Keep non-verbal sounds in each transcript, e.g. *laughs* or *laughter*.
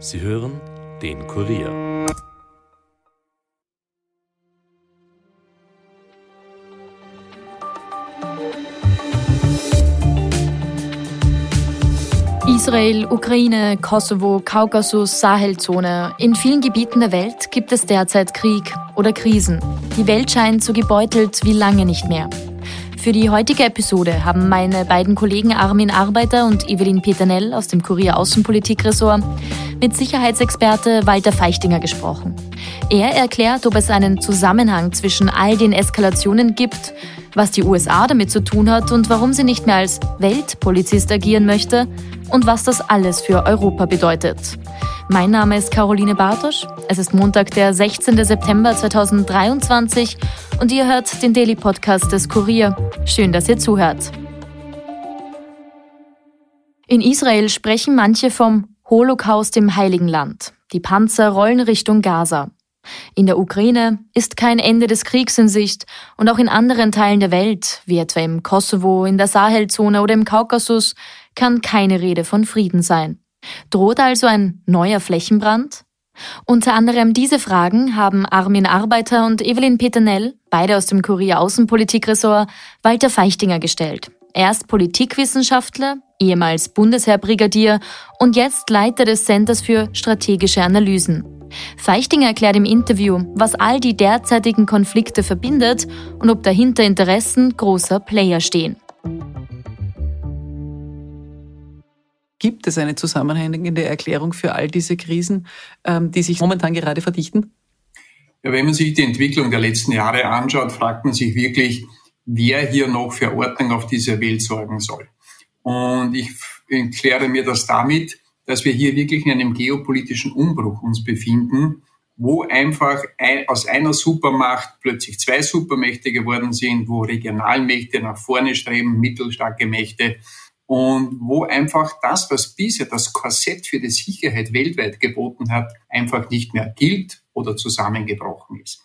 Sie hören den Kurier. Israel, Ukraine, Kosovo, Kaukasus, Sahelzone. In vielen Gebieten der Welt gibt es derzeit Krieg oder Krisen. Die Welt scheint so gebeutelt wie lange nicht mehr. Für die heutige Episode haben meine beiden Kollegen Armin Arbeiter und Evelyn Peternell aus dem Kurier Außenpolitik-Ressort mit Sicherheitsexperte Walter Feichtinger gesprochen. Er erklärt, ob es einen Zusammenhang zwischen all den Eskalationen gibt, was die USA damit zu tun hat und warum sie nicht mehr als Weltpolizist agieren möchte und was das alles für Europa bedeutet. Mein Name ist Caroline Bartosch. Es ist Montag, der 16. September 2023 und ihr hört den Daily Podcast des Kurier. Schön, dass ihr zuhört. In Israel sprechen manche vom Holocaust im Heiligen Land. Die Panzer rollen Richtung Gaza. In der Ukraine ist kein Ende des Kriegs in Sicht und auch in anderen Teilen der Welt, wie etwa im Kosovo, in der Sahelzone oder im Kaukasus, kann keine Rede von Frieden sein. Droht also ein neuer Flächenbrand? Unter anderem diese Fragen haben Armin Arbeiter und Evelyn Peternell, beide aus dem Kurier Außenpolitikressort, Walter Feichtinger gestellt. Er ist Politikwissenschaftler, ehemals Bundesheerbrigadier und jetzt Leiter des Centers für strategische Analysen. Feichtinger erklärt im Interview, was all die derzeitigen Konflikte verbindet und ob dahinter Interessen großer Player stehen. Gibt es eine zusammenhängende Erklärung für all diese Krisen, ähm, die sich momentan gerade verdichten? Ja, wenn man sich die Entwicklung der letzten Jahre anschaut, fragt man sich wirklich, wer hier noch für Ordnung auf dieser Welt sorgen soll. Und ich erkläre mir das damit, dass wir hier wirklich in einem geopolitischen Umbruch uns befinden, wo einfach ein, aus einer Supermacht plötzlich zwei Supermächte geworden sind, wo Regionalmächte nach vorne streben, mittelstarke Mächte und wo einfach das, was bisher das Korsett für die Sicherheit weltweit geboten hat, einfach nicht mehr gilt oder zusammengebrochen ist.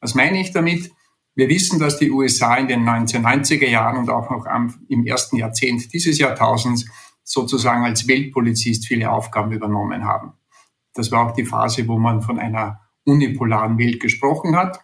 Was meine ich damit? Wir wissen, dass die USA in den 1990er Jahren und auch noch im ersten Jahrzehnt dieses Jahrtausends sozusagen als Weltpolizist viele Aufgaben übernommen haben. Das war auch die Phase, wo man von einer unipolaren Welt gesprochen hat.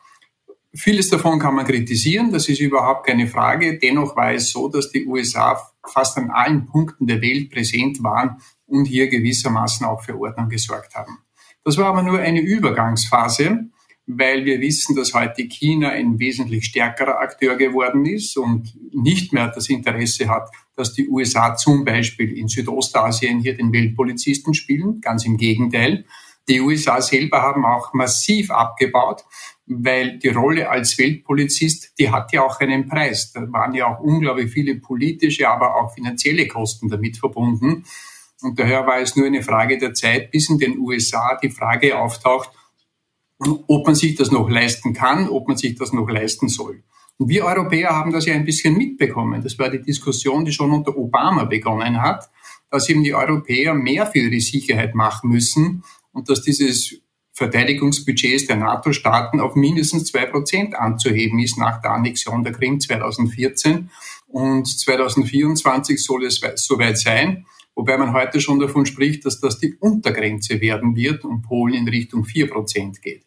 Vieles davon kann man kritisieren, das ist überhaupt keine Frage. Dennoch war es so, dass die USA fast an allen Punkten der Welt präsent waren und hier gewissermaßen auch für Ordnung gesorgt haben. Das war aber nur eine Übergangsphase, weil wir wissen, dass heute China ein wesentlich stärkerer Akteur geworden ist und nicht mehr das Interesse hat, dass die USA zum Beispiel in Südostasien hier den Weltpolizisten spielen. Ganz im Gegenteil. Die USA selber haben auch massiv abgebaut weil die Rolle als Weltpolizist, die hat ja auch einen Preis. Da waren ja auch unglaublich viele politische, aber auch finanzielle Kosten damit verbunden. Und daher war es nur eine Frage der Zeit, bis in den USA die Frage auftaucht, ob man sich das noch leisten kann, ob man sich das noch leisten soll. Und wir Europäer haben das ja ein bisschen mitbekommen. Das war die Diskussion, die schon unter Obama begonnen hat, dass eben die Europäer mehr für ihre Sicherheit machen müssen und dass dieses Verteidigungsbudgets der NATO-Staaten auf mindestens zwei Prozent anzuheben ist nach der Annexion der Krim 2014. Und 2024 soll es soweit sein, wobei man heute schon davon spricht, dass das die Untergrenze werden wird und Polen in Richtung vier Prozent geht.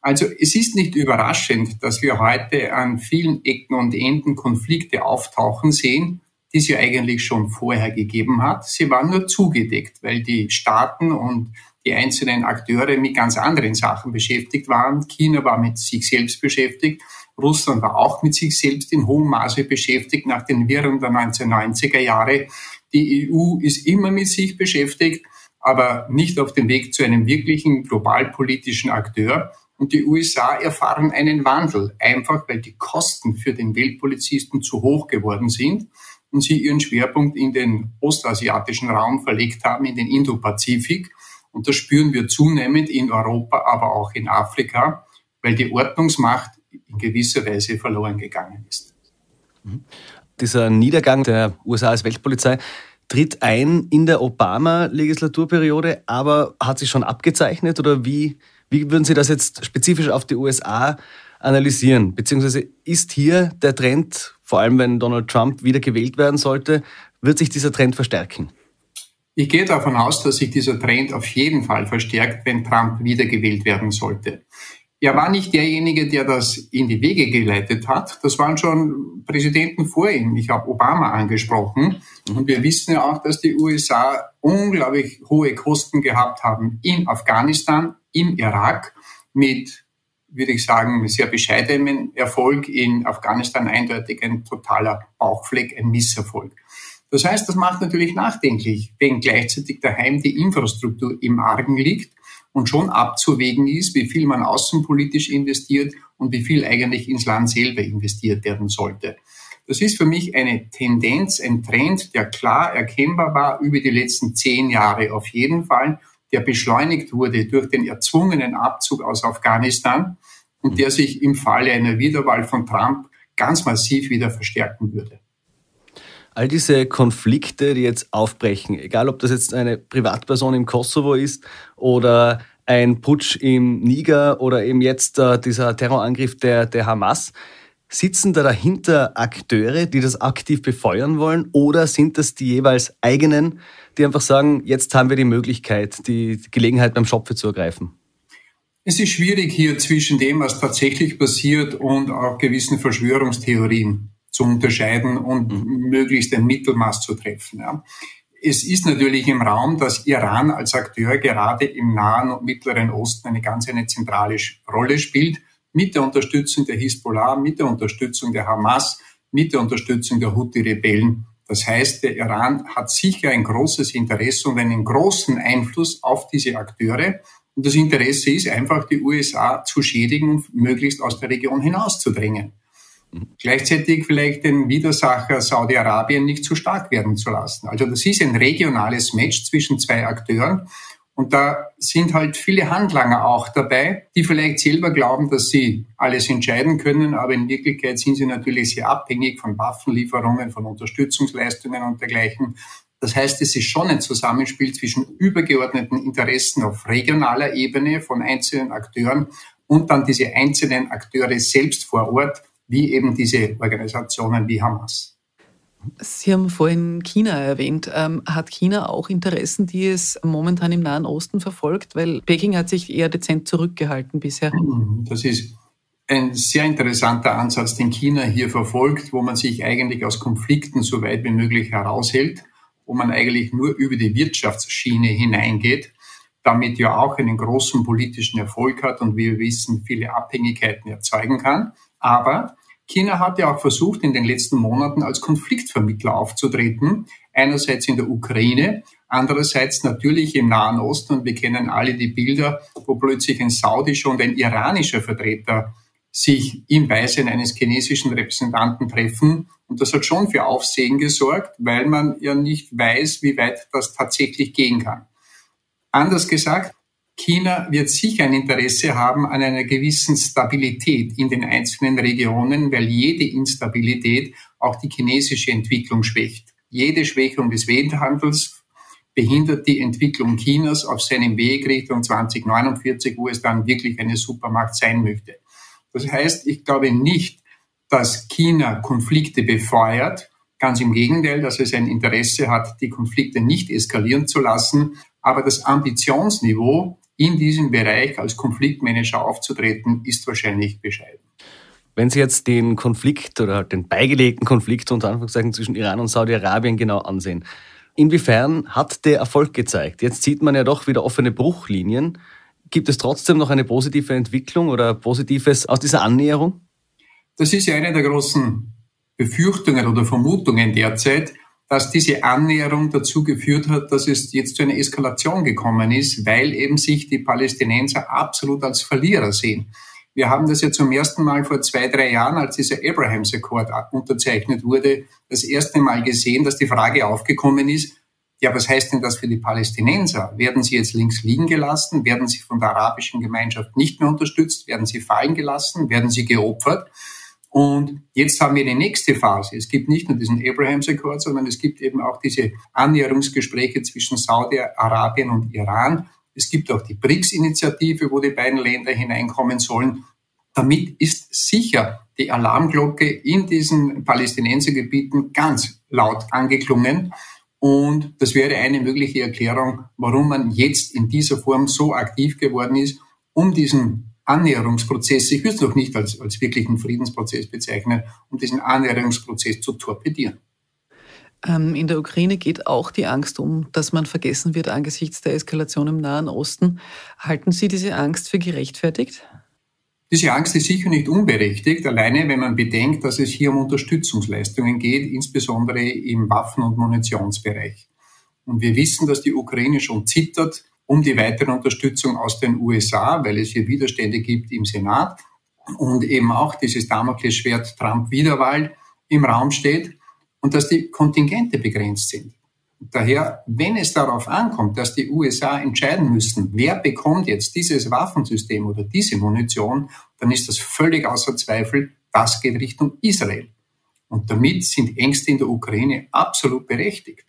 Also es ist nicht überraschend, dass wir heute an vielen Ecken und Enden Konflikte auftauchen sehen, die es ja eigentlich schon vorher gegeben hat. Sie waren nur zugedeckt, weil die Staaten und die einzelnen Akteure mit ganz anderen Sachen beschäftigt waren. China war mit sich selbst beschäftigt. Russland war auch mit sich selbst in hohem Maße beschäftigt nach den Wirren der 1990er Jahre. Die EU ist immer mit sich beschäftigt, aber nicht auf dem Weg zu einem wirklichen globalpolitischen Akteur. Und die USA erfahren einen Wandel, einfach weil die Kosten für den Weltpolizisten zu hoch geworden sind und sie ihren Schwerpunkt in den ostasiatischen Raum verlegt haben, in den Indo-Pazifik. Und das spüren wir zunehmend in Europa, aber auch in Afrika, weil die Ordnungsmacht in gewisser Weise verloren gegangen ist. Dieser Niedergang der USA als Weltpolizei tritt ein in der Obama-Legislaturperiode, aber hat sich schon abgezeichnet oder wie, wie würden Sie das jetzt spezifisch auf die USA analysieren? Beziehungsweise ist hier der Trend, vor allem wenn Donald Trump wieder gewählt werden sollte, wird sich dieser Trend verstärken? Ich gehe davon aus, dass sich dieser Trend auf jeden Fall verstärkt, wenn Trump wiedergewählt werden sollte. Er war nicht derjenige, der das in die Wege geleitet hat. Das waren schon Präsidenten vor ihm. Ich habe Obama angesprochen. Und wir wissen ja auch, dass die USA unglaublich hohe Kosten gehabt haben in Afghanistan, im Irak mit, würde ich sagen, sehr bescheidenem Erfolg. In Afghanistan eindeutig ein totaler Bauchfleck, ein Misserfolg. Das heißt, das macht natürlich nachdenklich, wenn gleichzeitig daheim die Infrastruktur im Argen liegt und schon abzuwägen ist, wie viel man außenpolitisch investiert und wie viel eigentlich ins Land selber investiert werden sollte. Das ist für mich eine Tendenz, ein Trend, der klar erkennbar war über die letzten zehn Jahre auf jeden Fall, der beschleunigt wurde durch den erzwungenen Abzug aus Afghanistan und der sich im Falle einer Wiederwahl von Trump ganz massiv wieder verstärken würde all diese Konflikte, die jetzt aufbrechen, egal ob das jetzt eine Privatperson im Kosovo ist oder ein Putsch im Niger oder eben jetzt äh, dieser Terrorangriff der, der Hamas, sitzen da dahinter Akteure, die das aktiv befeuern wollen oder sind das die jeweils eigenen, die einfach sagen, jetzt haben wir die Möglichkeit, die Gelegenheit beim Schopfe zu ergreifen? Es ist schwierig hier zwischen dem, was tatsächlich passiert und auch gewissen Verschwörungstheorien zu unterscheiden und mhm. möglichst ein Mittelmaß zu treffen. Ja. Es ist natürlich im Raum, dass Iran als Akteur gerade im Nahen und Mittleren Osten eine ganz eine zentrale Rolle spielt, mit der Unterstützung der Hisbollah, mit der Unterstützung der Hamas, mit der Unterstützung der Houthi-Rebellen. Das heißt, der Iran hat sicher ein großes Interesse und einen großen Einfluss auf diese Akteure. Und das Interesse ist einfach, die USA zu schädigen und möglichst aus der Region hinauszudrängen. Gleichzeitig vielleicht den Widersacher Saudi-Arabien nicht zu stark werden zu lassen. Also das ist ein regionales Match zwischen zwei Akteuren. Und da sind halt viele Handlanger auch dabei, die vielleicht selber glauben, dass sie alles entscheiden können, aber in Wirklichkeit sind sie natürlich sehr abhängig von Waffenlieferungen, von Unterstützungsleistungen und dergleichen. Das heißt, es ist schon ein Zusammenspiel zwischen übergeordneten Interessen auf regionaler Ebene von einzelnen Akteuren und dann diese einzelnen Akteure selbst vor Ort, wie eben diese Organisationen wie Hamas. Sie haben vorhin China erwähnt. Ähm, hat China auch Interessen, die es momentan im Nahen Osten verfolgt? Weil Peking hat sich eher dezent zurückgehalten bisher. Das ist ein sehr interessanter Ansatz, den China hier verfolgt, wo man sich eigentlich aus Konflikten so weit wie möglich heraushält, wo man eigentlich nur über die Wirtschaftsschiene hineingeht, damit ja auch einen großen politischen Erfolg hat und wie wir wissen, viele Abhängigkeiten erzeugen kann. Aber China hat ja auch versucht, in den letzten Monaten als Konfliktvermittler aufzutreten. Einerseits in der Ukraine, andererseits natürlich im Nahen Osten. Und wir kennen alle die Bilder, wo plötzlich ein saudischer und ein iranischer Vertreter sich im Beisein eines chinesischen Repräsentanten treffen. Und das hat schon für Aufsehen gesorgt, weil man ja nicht weiß, wie weit das tatsächlich gehen kann. Anders gesagt, China wird sicher ein Interesse haben an einer gewissen Stabilität in den einzelnen Regionen, weil jede Instabilität auch die chinesische Entwicklung schwächt. Jede Schwächung des Welthandels behindert die Entwicklung Chinas auf seinem Weg Richtung 2049, wo es dann wirklich eine Supermacht sein möchte. Das heißt, ich glaube nicht, dass China Konflikte befeuert. Ganz im Gegenteil, dass es ein Interesse hat, die Konflikte nicht eskalieren zu lassen. Aber das Ambitionsniveau in diesem Bereich als Konfliktmanager aufzutreten, ist wahrscheinlich bescheiden. Wenn Sie jetzt den Konflikt oder den beigelegten Konflikt unter Anführungszeichen zwischen Iran und Saudi-Arabien genau ansehen, inwiefern hat der Erfolg gezeigt? Jetzt sieht man ja doch wieder offene Bruchlinien. Gibt es trotzdem noch eine positive Entwicklung oder Positives aus dieser Annäherung? Das ist ja eine der großen Befürchtungen oder Vermutungen derzeit, dass diese Annäherung dazu geführt hat, dass es jetzt zu einer Eskalation gekommen ist, weil eben sich die Palästinenser absolut als Verlierer sehen. Wir haben das ja zum ersten Mal vor zwei, drei Jahren, als dieser Abrahams Accord unterzeichnet wurde, das erste Mal gesehen, dass die Frage aufgekommen ist, ja, was heißt denn das für die Palästinenser? Werden sie jetzt links liegen gelassen? Werden sie von der arabischen Gemeinschaft nicht mehr unterstützt? Werden sie fallen gelassen? Werden sie geopfert? Und jetzt haben wir die nächste Phase. Es gibt nicht nur diesen Abrahams Accord, sondern es gibt eben auch diese Annäherungsgespräche zwischen Saudi-Arabien und Iran. Es gibt auch die BRICS-Initiative, wo die beiden Länder hineinkommen sollen. Damit ist sicher die Alarmglocke in diesen Palästinensergebieten ganz laut angeklungen. Und das wäre eine mögliche Erklärung, warum man jetzt in dieser Form so aktiv geworden ist, um diesen Annäherungsprozess, ich würde es noch nicht als, als wirklichen Friedensprozess bezeichnen, um diesen Annäherungsprozess zu torpedieren. Ähm, in der Ukraine geht auch die Angst um, dass man vergessen wird angesichts der Eskalation im Nahen Osten. Halten Sie diese Angst für gerechtfertigt? Diese Angst ist sicher nicht unberechtigt, alleine wenn man bedenkt, dass es hier um Unterstützungsleistungen geht, insbesondere im Waffen- und Munitionsbereich. Und wir wissen, dass die Ukraine schon zittert um die weitere Unterstützung aus den USA, weil es hier Widerstände gibt im Senat und eben auch dieses Damoklesschwert Trump-Wiederwahl im Raum steht und dass die Kontingente begrenzt sind. Daher, wenn es darauf ankommt, dass die USA entscheiden müssen, wer bekommt jetzt dieses Waffensystem oder diese Munition, dann ist das völlig außer Zweifel, das geht Richtung Israel. Und damit sind Ängste in der Ukraine absolut berechtigt.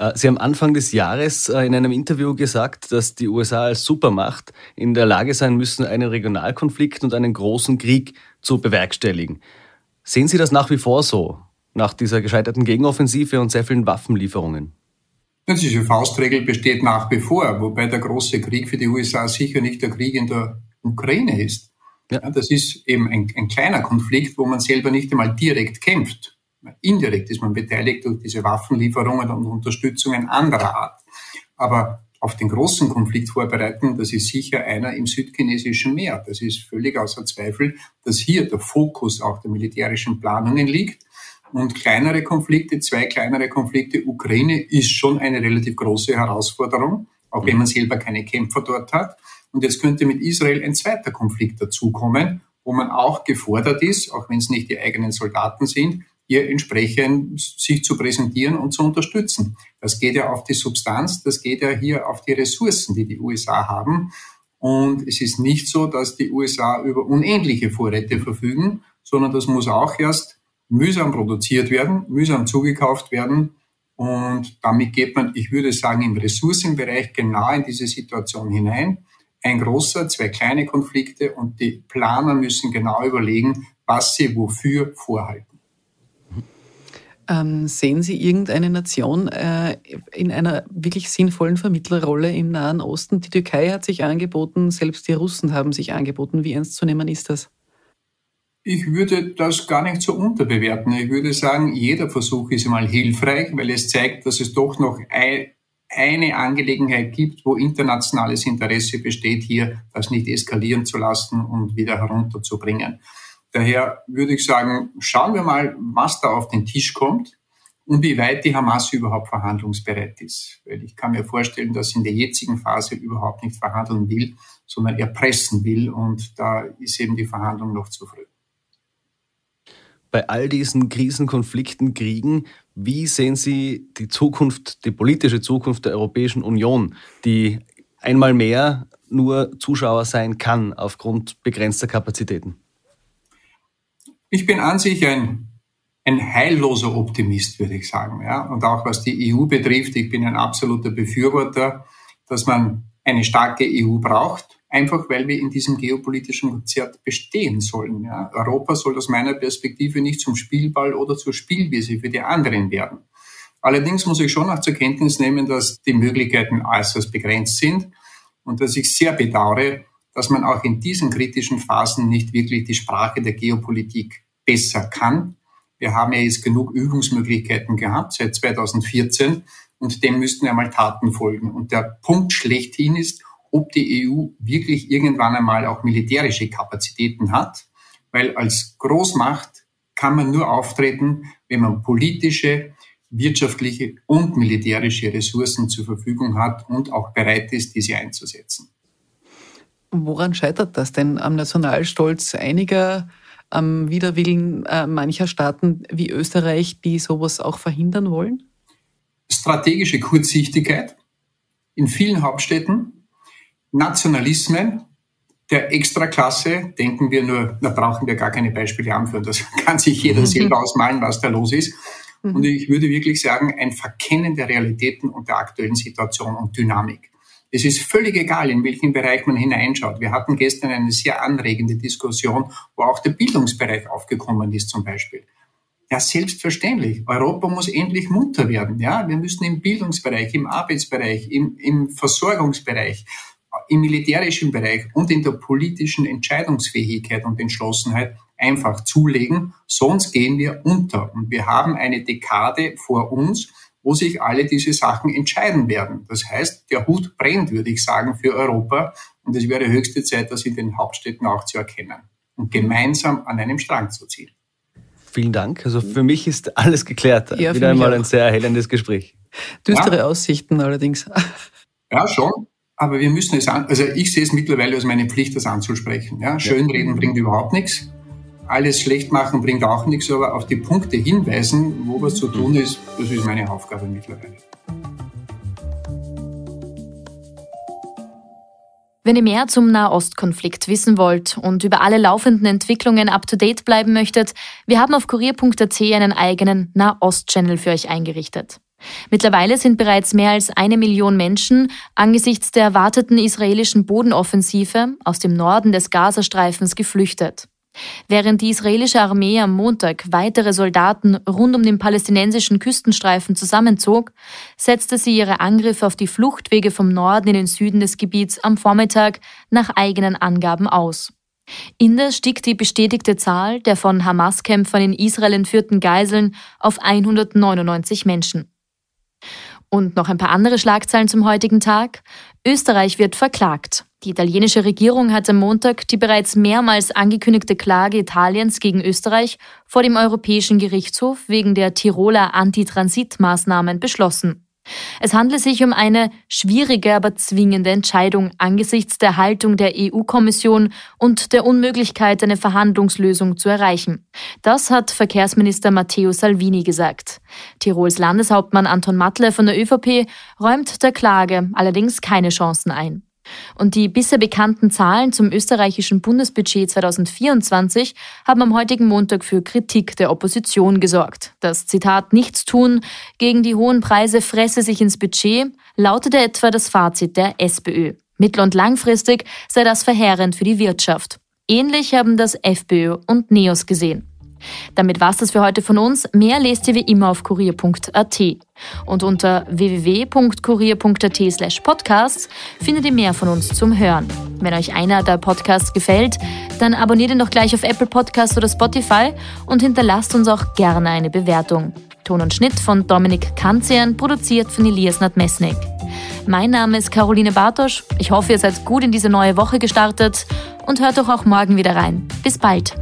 Äh, Sie haben Anfang des Jahres äh, in einem Interview gesagt, dass die USA als Supermacht in der Lage sein müssen, einen Regionalkonflikt und einen großen Krieg zu bewerkstelligen. Sehen Sie das nach wie vor so? nach dieser gescheiterten Gegenoffensive und sehr vielen Waffenlieferungen? Diese Faustregel besteht nach wie vor, wobei der große Krieg für die USA sicher nicht der Krieg in der Ukraine ist. Ja. das ist eben ein, ein, kleiner Konflikt, wo man selber nicht einmal direkt kämpft. Indirekt ist man beteiligt durch diese Waffenlieferungen und Unterstützungen anderer Art. Aber auf den großen Konflikt vorbereiten, das ist sicher einer im südchinesischen Meer. Das ist völlig außer Zweifel, dass hier der Fokus auch der militärischen Planungen liegt und kleinere Konflikte, zwei kleinere Konflikte. Ukraine ist schon eine relativ große Herausforderung, auch wenn man selber keine Kämpfer dort hat. Und jetzt könnte mit Israel ein zweiter Konflikt dazukommen, wo man auch gefordert ist, auch wenn es nicht die eigenen Soldaten sind, hier entsprechend sich zu präsentieren und zu unterstützen. Das geht ja auf die Substanz, das geht ja hier auf die Ressourcen, die die USA haben. Und es ist nicht so, dass die USA über unendliche Vorräte verfügen, sondern das muss auch erst mühsam produziert werden, mühsam zugekauft werden. Und damit geht man, ich würde sagen, im Ressourcenbereich genau in diese Situation hinein. Ein großer, zwei kleine Konflikte und die Planer müssen genau überlegen, was sie wofür vorhalten. Ähm, sehen Sie irgendeine Nation äh, in einer wirklich sinnvollen Vermittlerrolle im Nahen Osten? Die Türkei hat sich angeboten, selbst die Russen haben sich angeboten. Wie ernst zu nehmen ist das? Ich würde das gar nicht so unterbewerten. Ich würde sagen, jeder Versuch ist einmal hilfreich, weil es zeigt, dass es doch noch eine Angelegenheit gibt, wo internationales Interesse besteht, hier das nicht eskalieren zu lassen und wieder herunterzubringen. Daher würde ich sagen, schauen wir mal, was da auf den Tisch kommt und wie weit die Hamas überhaupt verhandlungsbereit ist. Weil ich kann mir vorstellen, dass sie in der jetzigen Phase überhaupt nicht verhandeln will, sondern erpressen will und da ist eben die Verhandlung noch zu früh bei all diesen Krisen, Konflikten, Kriegen, wie sehen Sie die Zukunft, die politische Zukunft der Europäischen Union, die einmal mehr nur Zuschauer sein kann aufgrund begrenzter Kapazitäten? Ich bin an sich ein, ein heilloser Optimist, würde ich sagen. Ja? Und auch was die EU betrifft, ich bin ein absoluter Befürworter, dass man eine starke EU braucht einfach weil wir in diesem geopolitischen Konzert bestehen sollen. Ja. Europa soll aus meiner Perspektive nicht zum Spielball oder zur Spielwiese für die anderen werden. Allerdings muss ich schon auch zur Kenntnis nehmen, dass die Möglichkeiten äußerst begrenzt sind und dass ich sehr bedauere, dass man auch in diesen kritischen Phasen nicht wirklich die Sprache der Geopolitik besser kann. Wir haben ja jetzt genug Übungsmöglichkeiten gehabt seit 2014 und dem müssten ja mal Taten folgen. Und der Punkt schlechthin ist, ob die EU wirklich irgendwann einmal auch militärische Kapazitäten hat, weil als Großmacht kann man nur auftreten, wenn man politische, wirtschaftliche und militärische Ressourcen zur Verfügung hat und auch bereit ist, diese einzusetzen. Woran scheitert das denn am Nationalstolz einiger, am Widerwillen äh, mancher Staaten wie Österreich, die sowas auch verhindern wollen? Strategische Kurzsichtigkeit in vielen Hauptstädten, Nationalismen der Extraklasse, denken wir nur, da brauchen wir gar keine Beispiele anführen, das *laughs* kann sich jeder *laughs* selber ausmalen, was da los ist. Mhm. Und ich würde wirklich sagen, ein Verkennen der Realitäten und der aktuellen Situation und Dynamik. Es ist völlig egal, in welchen Bereich man hineinschaut. Wir hatten gestern eine sehr anregende Diskussion, wo auch der Bildungsbereich aufgekommen ist zum Beispiel. Ja, selbstverständlich. Europa muss endlich munter werden. Ja, wir müssen im Bildungsbereich, im Arbeitsbereich, im, im Versorgungsbereich, im militärischen Bereich und in der politischen Entscheidungsfähigkeit und Entschlossenheit einfach zulegen, sonst gehen wir unter. Und wir haben eine Dekade vor uns, wo sich alle diese Sachen entscheiden werden. Das heißt, der Hut brennt, würde ich sagen, für Europa. Und es wäre höchste Zeit, das in den Hauptstädten auch zu erkennen und gemeinsam an einem Strang zu ziehen. Vielen Dank. Also für mich ist alles geklärt. Ja, Wieder einmal ein sehr erhellendes Gespräch. Düstere ja. Aussichten allerdings. Ja, schon. Aber wir müssen es an, also ich sehe es mittlerweile als meine Pflicht, das anzusprechen. Ja, Schönreden bringt überhaupt nichts. Alles schlecht machen bringt auch nichts, aber auf die Punkte hinweisen, wo was zu tun ist, das ist meine Aufgabe mittlerweile. Wenn ihr mehr zum Nahostkonflikt wissen wollt und über alle laufenden Entwicklungen up-to-date bleiben möchtet, wir haben auf kurier.at einen eigenen Nahost-Channel für euch eingerichtet. Mittlerweile sind bereits mehr als eine Million Menschen angesichts der erwarteten israelischen Bodenoffensive aus dem Norden des Gazastreifens geflüchtet. Während die israelische Armee am Montag weitere Soldaten rund um den palästinensischen Küstenstreifen zusammenzog, setzte sie ihre Angriffe auf die Fluchtwege vom Norden in den Süden des Gebiets am Vormittag nach eigenen Angaben aus. Indes stieg die bestätigte Zahl der von Hamas-Kämpfern in Israel entführten Geiseln auf 199 Menschen. Und noch ein paar andere Schlagzeilen zum heutigen Tag. Österreich wird verklagt. Die italienische Regierung hat am Montag die bereits mehrmals angekündigte Klage Italiens gegen Österreich vor dem Europäischen Gerichtshof wegen der Tiroler Antitransitmaßnahmen beschlossen. Es handle sich um eine schwierige, aber zwingende Entscheidung angesichts der Haltung der EU-Kommission und der Unmöglichkeit, eine Verhandlungslösung zu erreichen. Das hat Verkehrsminister Matteo Salvini gesagt. Tirols Landeshauptmann Anton Matle von der ÖVP räumt der Klage allerdings keine Chancen ein. Und die bisher bekannten Zahlen zum österreichischen Bundesbudget 2024 haben am heutigen Montag für Kritik der Opposition gesorgt. Das Zitat Nichtstun gegen die hohen Preise fresse sich ins Budget lautete etwa das Fazit der SPÖ. Mittel- und langfristig sei das verheerend für die Wirtschaft. Ähnlich haben das FPÖ und NEOS gesehen. Damit war's das für heute von uns. Mehr lest ihr wie immer auf kurier.at. Und unter www.kurier.at slash podcasts findet ihr mehr von uns zum Hören. Wenn euch einer der Podcasts gefällt, dann abonniert ihn doch gleich auf Apple Podcasts oder Spotify und hinterlasst uns auch gerne eine Bewertung. Ton und Schnitt von Dominik Kanzian, produziert von Elias Nadmesnik. Mein Name ist Caroline Bartosch. Ich hoffe, ihr seid gut in diese neue Woche gestartet und hört doch auch morgen wieder rein. Bis bald.